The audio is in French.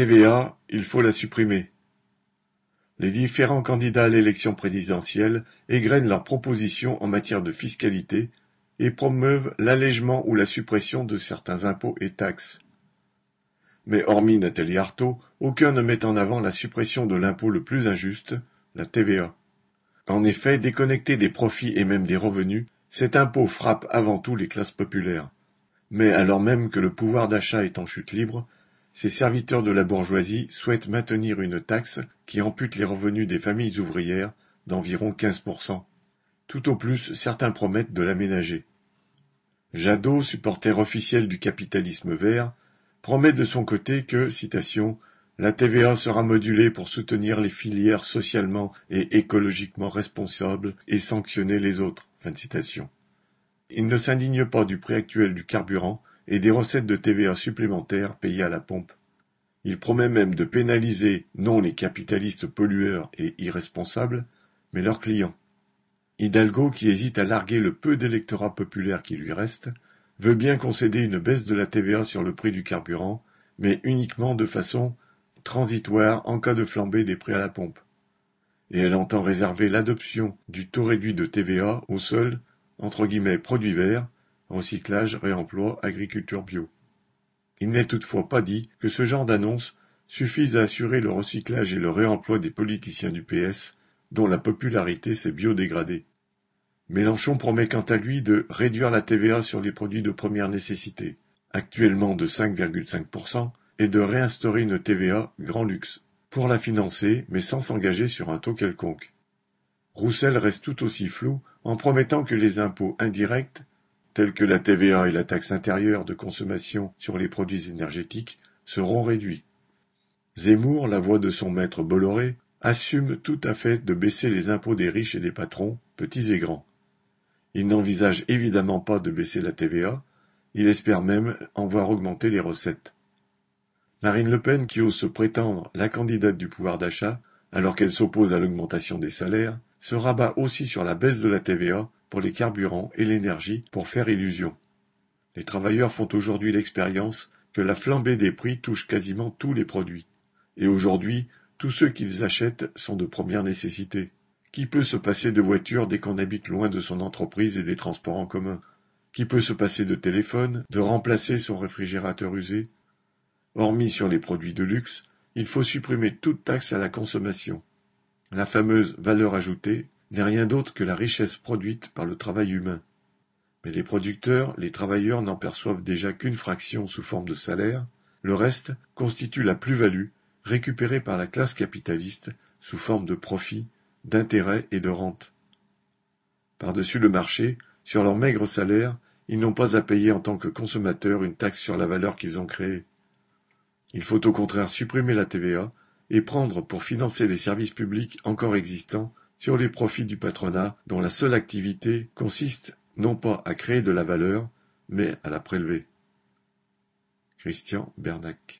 TVA, il faut la supprimer. Les différents candidats à l'élection présidentielle égrènent leurs propositions en matière de fiscalité et promeuvent l'allègement ou la suppression de certains impôts et taxes. Mais hormis Nathalie Arthaud, aucun ne met en avant la suppression de l'impôt le plus injuste, la TVA. En effet, déconnecté des profits et même des revenus, cet impôt frappe avant tout les classes populaires. Mais alors même que le pouvoir d'achat est en chute libre, ces serviteurs de la bourgeoisie souhaitent maintenir une taxe qui ampute les revenus des familles ouvrières d'environ 15%. Tout au plus, certains promettent de l'aménager. Jadot, supporter officiel du capitalisme vert, promet de son côté que, citation, la TVA sera modulée pour soutenir les filières socialement et écologiquement responsables et sanctionner les autres. Il ne s'indigne pas du prix actuel du carburant et des recettes de TVA supplémentaires payées à la pompe. Il promet même de pénaliser non les capitalistes pollueurs et irresponsables, mais leurs clients. Hidalgo, qui hésite à larguer le peu d'électorat populaire qui lui reste, veut bien concéder une baisse de la TVA sur le prix du carburant, mais uniquement de façon transitoire en cas de flambée des prix à la pompe. Et elle entend réserver l'adoption du taux réduit de TVA aux seuls entre guillemets produits verts recyclage, réemploi, agriculture bio. Il n'est toutefois pas dit que ce genre d'annonce suffise à assurer le recyclage et le réemploi des politiciens du PS, dont la popularité s'est biodégradée. Mélenchon promet quant à lui de réduire la TVA sur les produits de première nécessité, actuellement de 5,5%, et de réinstaurer une TVA grand luxe, pour la financer, mais sans s'engager sur un taux quelconque. Roussel reste tout aussi flou en promettant que les impôts indirects tels que la TVA et la taxe intérieure de consommation sur les produits énergétiques, seront réduits. Zemmour, la voix de son maître Bolloré, assume tout à fait de baisser les impôts des riches et des patrons, petits et grands. Il n'envisage évidemment pas de baisser la TVA, il espère même en voir augmenter les recettes. Marine Le Pen, qui ose se prétendre la candidate du pouvoir d'achat, alors qu'elle s'oppose à l'augmentation des salaires, se rabat aussi sur la baisse de la TVA pour les carburants et l'énergie pour faire illusion. Les travailleurs font aujourd'hui l'expérience que la flambée des prix touche quasiment tous les produits. Et aujourd'hui, tous ceux qu'ils achètent sont de première nécessité. Qui peut se passer de voiture dès qu'on habite loin de son entreprise et des transports en commun? Qui peut se passer de téléphone, de remplacer son réfrigérateur usé? Hormis sur les produits de luxe, il faut supprimer toute taxe à la consommation. La fameuse valeur ajoutée n'est rien d'autre que la richesse produite par le travail humain. Mais les producteurs, les travailleurs n'en perçoivent déjà qu'une fraction sous forme de salaire, le reste constitue la plus-value récupérée par la classe capitaliste sous forme de profit, d'intérêt et de rente. Par-dessus le marché, sur leur maigre salaire, ils n'ont pas à payer en tant que consommateurs une taxe sur la valeur qu'ils ont créée. Il faut au contraire supprimer la TVA et prendre pour financer les services publics encore existants sur les profits du patronat dont la seule activité consiste non pas à créer de la valeur, mais à la prélever. Christian Bernac